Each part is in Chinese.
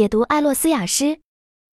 解读艾洛斯雅诗。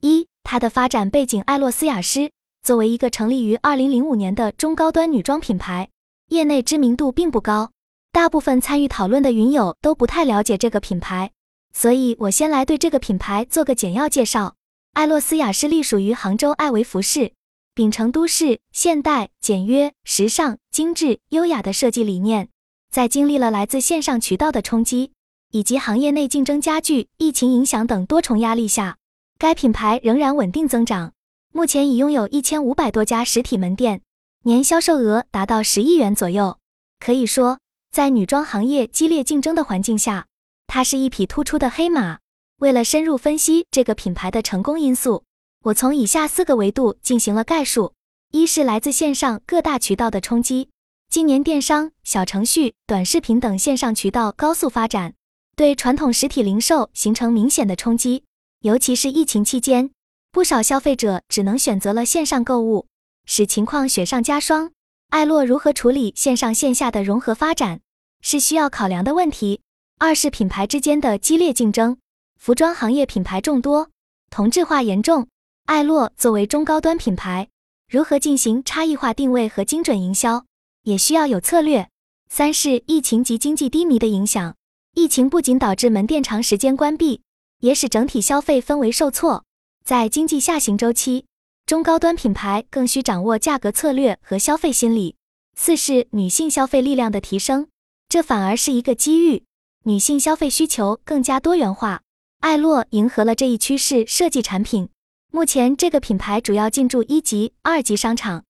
一、它的发展背景。艾洛斯雅诗作为一个成立于二零零五年的中高端女装品牌，业内知名度并不高，大部分参与讨论的云友都不太了解这个品牌，所以我先来对这个品牌做个简要介绍。艾洛斯雅诗隶属于杭州艾维服饰，秉承都市、现代、简约、时尚、精致、优雅的设计理念，在经历了来自线上渠道的冲击，以及行业内竞争加剧、疫情影响等多重压力下，该品牌仍然稳定增长。目前已拥有一千五百多家实体门店，年销售额达到十亿元左右。可以说，在女装行业激烈竞争的环境下，它是一匹突出的黑马。为了深入分析这个品牌的成功因素，我从以下四个维度进行了概述：一是来自线上各大渠道的冲击，今年电商、小程序、短视频等线上渠道高速发展，对传统实体零售形成明显的冲击。尤其是疫情期间，不少消费者只能选择了线上购物，使情况雪上加霜。艾洛如何处理线上线下的融合发展，是需要考量的问题。二是品牌之间的激烈竞争。服装行业品牌众多，同质化严重。艾洛作为中高端品牌，如何进行差异化定位和精准营销，也需要有策略。三是疫情及经济低迷的影响。疫情不仅导致门店长时间关闭，也使整体消费氛围受挫。在经济下行周期，中高端品牌更需掌握价格策略和消费心理。四是女性消费力量的提升，这反而是一个机遇。女性消费需求更加多元化。艾洛迎合了这一趋势，设计产品。目前，这个品牌主要进驻一级、二级商场。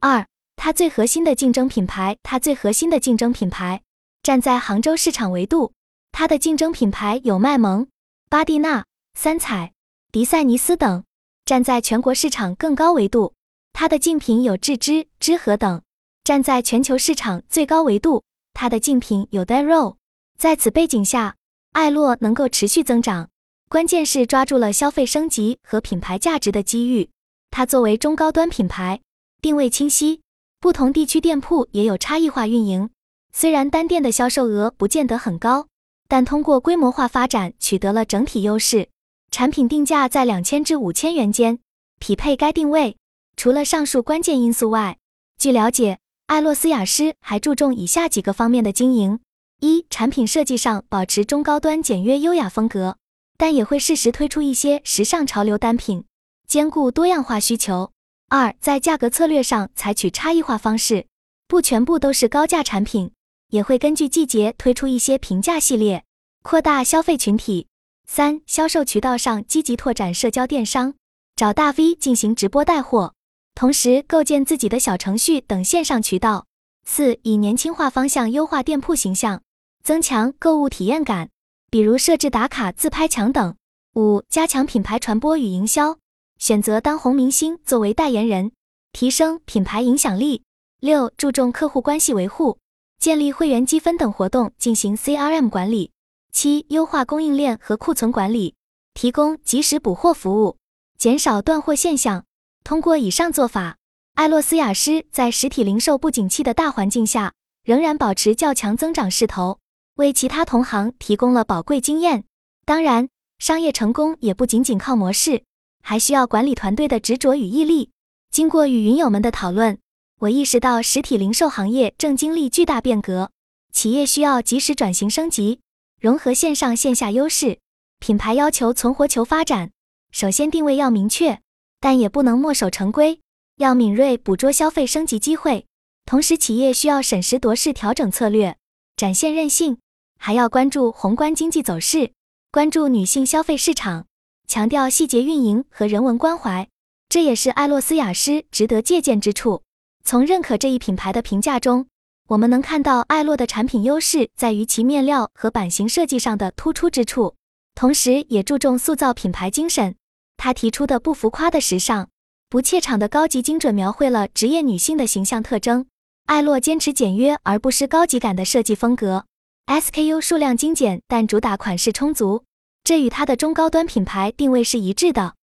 二，它最核心的竞争品牌，它最核心的竞争品牌站在杭州市场维度。它的竞争品牌有麦萌、巴蒂娜、三彩、迪赛尼斯等，站在全国市场更高维度。它的竞品有智之、知和等，站在全球市场最高维度。它的竞品有 d a r o。在此背景下。艾洛能够持续增长，关键是抓住了消费升级和品牌价值的机遇。它作为中高端品牌，定位清晰，不同地区店铺也有差异化运营。虽然单店的销售额不见得很高，但通过规模化发展取得了整体优势。产品定价在两千至五千元间，匹配该定位。除了上述关键因素外，据了解，艾洛斯雅诗还注重以下几个方面的经营。一、产品设计上保持中高端、简约、优雅风格，但也会适时推出一些时尚潮流单品，兼顾多样化需求。二、在价格策略上采取差异化方式，不全部都是高价产品，也会根据季节推出一些平价系列，扩大消费群体。三、销售渠道上积极拓展社交电商，找大 V 进行直播带货，同时构建自己的小程序等线上渠道。四、以年轻化方向优化店铺形象。增强购物体验感，比如设置打卡自拍墙等。五、加强品牌传播与营销，选择当红明星作为代言人，提升品牌影响力。六、注重客户关系维护，建立会员积分等活动进行 CRM 管理。七、优化供应链和库存管理，提供及时补货服务，减少断货现象。通过以上做法，艾洛斯雅诗在实体零售不景气的大环境下，仍然保持较强增长势头。为其他同行提供了宝贵经验。当然，商业成功也不仅仅靠模式，还需要管理团队的执着与毅力。经过与云友们的讨论，我意识到实体零售行业正经历巨大变革，企业需要及时转型升级，融合线上线下优势。品牌要求存活求发展，首先定位要明确，但也不能墨守成规，要敏锐捕捉消费升级机会。同时，企业需要审时度势调整策略，展现韧性。还要关注宏观经济走势，关注女性消费市场，强调细节运营和人文关怀，这也是艾洛斯雅诗值得借鉴之处。从认可这一品牌的评价中，我们能看到艾洛的产品优势在于其面料和版型设计上的突出之处，同时也注重塑造品牌精神。他提出的不浮夸的时尚，不怯场的高级精准，描绘了职业女性的形象特征。艾洛坚持简约而不失高级感的设计风格。SKU 数量精简，但主打款式充足，这与它的中高端品牌定位是一致的。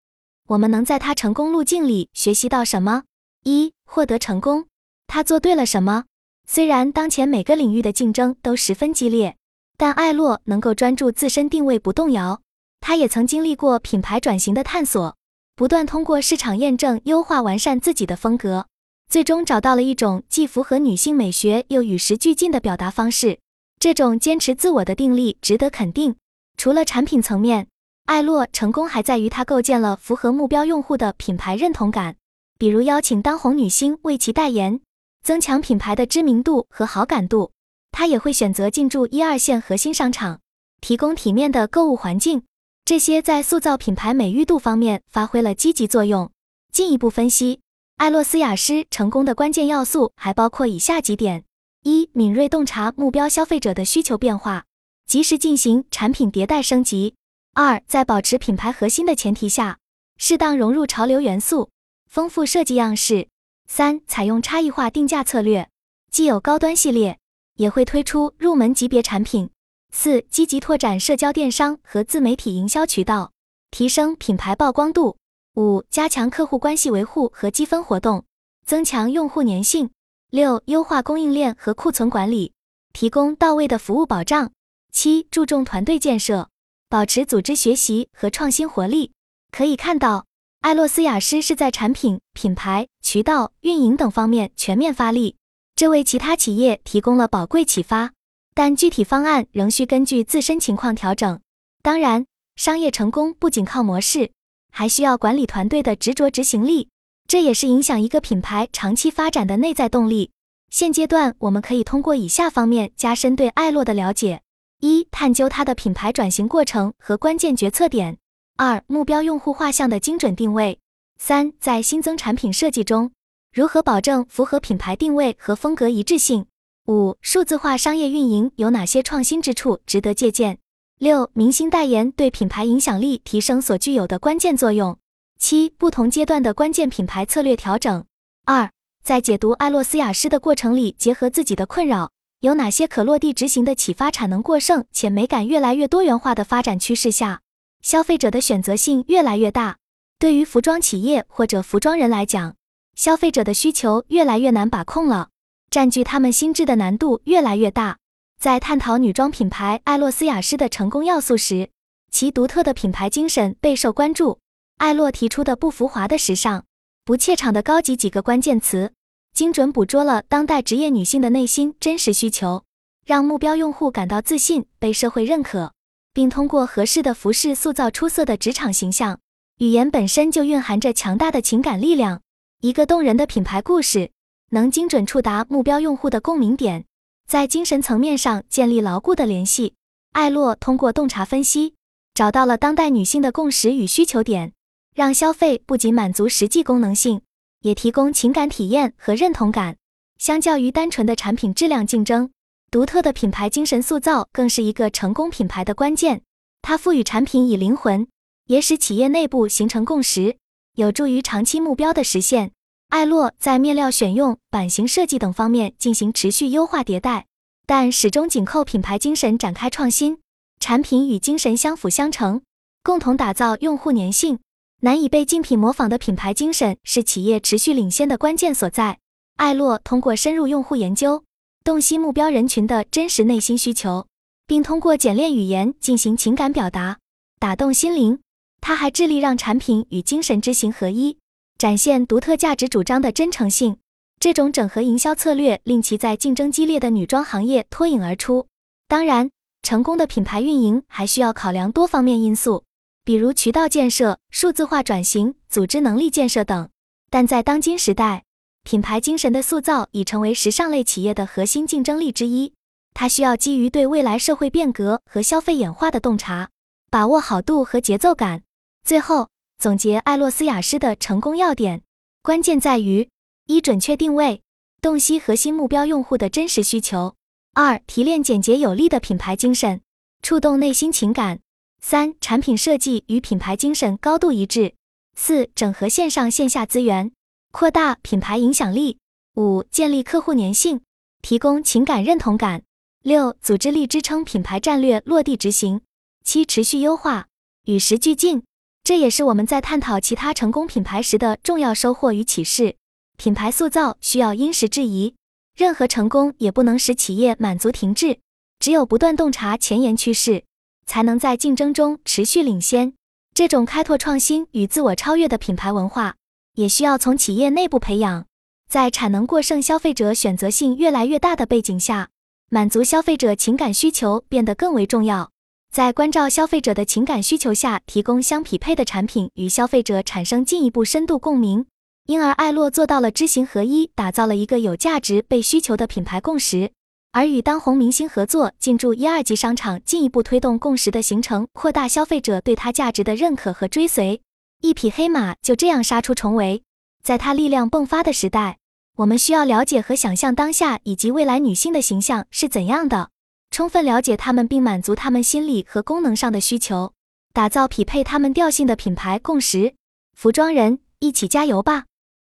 我们能在它成功路径里学习到什么？一、获得成功，他做对了什么？虽然当前每个领域的竞争都十分激烈，但艾洛能够专注自身定位不动摇，他也曾经历过品牌转型的探索，不断通过市场验证优化完善自己的风格，最终找到了一种既符合女性美学又与时俱进的表达方式。这种坚持自我的定力值得肯定。除了产品层面，艾洛成功还在于他构建了符合目标用户的品牌认同感，比如邀请当红女星为其代言，增强品牌的知名度和好感度。他也会选择进驻一二线核心商场，提供体面的购物环境，这些在塑造品牌美誉度方面发挥了积极作用。进一步分析，艾洛斯雅诗成功的关键要素还包括以下几点。一、敏锐洞察目标消费者的需求变化，及时进行产品迭代升级。二、在保持品牌核心的前提下，适当融入潮流元素，丰富设计样式。三、采用差异化定价策略，既有高端系列，也会推出入门级别产品。四、积极拓展社交电商和自媒体营销渠道，提升品牌曝光度。五、加强客户关系维护和积分活动，增强用户粘性。六、优化供应链和库存管理，提供到位的服务保障。七、注重团队建设，保持组织学习和创新活力。可以看到，艾洛斯雅诗是在产品、品牌、渠道、运营等方面全面发力，这为其他企业提供了宝贵启发。但具体方案仍需根据自身情况调整。当然，商业成功不仅靠模式，还需要管理团队的执着执行力。这也是影响一个品牌长期发展的内在动力。现阶段，我们可以通过以下方面加深对艾洛的了解：一、探究它的品牌转型过程和关键决策点；二、目标用户画像的精准定位；三、在新增产品设计中，如何保证符合品牌定位和风格一致性；五、数字化商业运营有哪些创新之处值得借鉴；六、明星代言对品牌影响力提升所具有的关键作用。七、不同阶段的关键品牌策略调整。二、在解读艾洛斯雅诗的过程里，结合自己的困扰，有哪些可落地执行的启发？产能过剩且美感越来越多元化的发展趋势下，消费者的选择性越来越大。对于服装企业或者服装人来讲，消费者的需求越来越难把控了，占据他们心智的难度越来越大。在探讨女装品牌艾洛斯雅诗的成功要素时，其独特的品牌精神备受关注。艾洛提出的不浮华的时尚、不怯场的高级几个关键词，精准捕捉了当代职业女性的内心真实需求，让目标用户感到自信、被社会认可，并通过合适的服饰塑造出色的职场形象。语言本身就蕴含着强大的情感力量，一个动人的品牌故事能精准触达目标用户的共鸣点，在精神层面上建立牢固的联系。艾洛通过洞察分析，找到了当代女性的共识与需求点。让消费不仅满足实际功能性，也提供情感体验和认同感。相较于单纯的产品质量竞争，独特的品牌精神塑造更是一个成功品牌的关键。它赋予产品以灵魂，也使企业内部形成共识，有助于长期目标的实现。艾洛在面料选用、版型设计等方面进行持续优化迭代，但始终紧扣品牌精神展开创新。产品与精神相辅相成，共同打造用户粘性。难以被竞品模仿的品牌精神是企业持续领先的关键所在。艾洛通过深入用户研究，洞悉目标人群的真实内心需求，并通过简练语言进行情感表达，打动心灵。他还致力让产品与精神知行合一，展现独特价值主张的真诚性。这种整合营销策略令其在竞争激烈的女装行业脱颖而出。当然，成功的品牌运营还需要考量多方面因素。比如渠道建设、数字化转型、组织能力建设等，但在当今时代，品牌精神的塑造已成为时尚类企业的核心竞争力之一。它需要基于对未来社会变革和消费演化的洞察，把握好度和节奏感。最后总结艾洛斯雅诗的成功要点，关键在于：一、准确定位，洞悉核心目标用户的真实需求；二、提炼简洁有力的品牌精神，触动内心情感。三、产品设计与品牌精神高度一致。四、整合线上线下资源，扩大品牌影响力。五、建立客户粘性，提供情感认同感。六、组织力支撑品牌战略落地执行。七、持续优化，与时俱进。这也是我们在探讨其他成功品牌时的重要收获与启示。品牌塑造需要因时制宜，任何成功也不能使企业满足停滞，只有不断洞察前沿趋势。才能在竞争中持续领先。这种开拓创新与自我超越的品牌文化，也需要从企业内部培养。在产能过剩、消费者选择性越来越大的背景下，满足消费者情感需求变得更为重要。在关照消费者的情感需求下，提供相匹配的产品，与消费者产生进一步深度共鸣。因而，艾洛做到了知行合一，打造了一个有价值、被需求的品牌共识。而与当红明星合作进驻一二级商场，进一步推动共识的形成，扩大消费者对它价值的认可和追随。一匹黑马就这样杀出重围。在它力量迸发的时代，我们需要了解和想象当下以及未来女性的形象是怎样的，充分了解她们，并满足她们心理和功能上的需求，打造匹配她们调性的品牌共识。服装人，一起加油吧！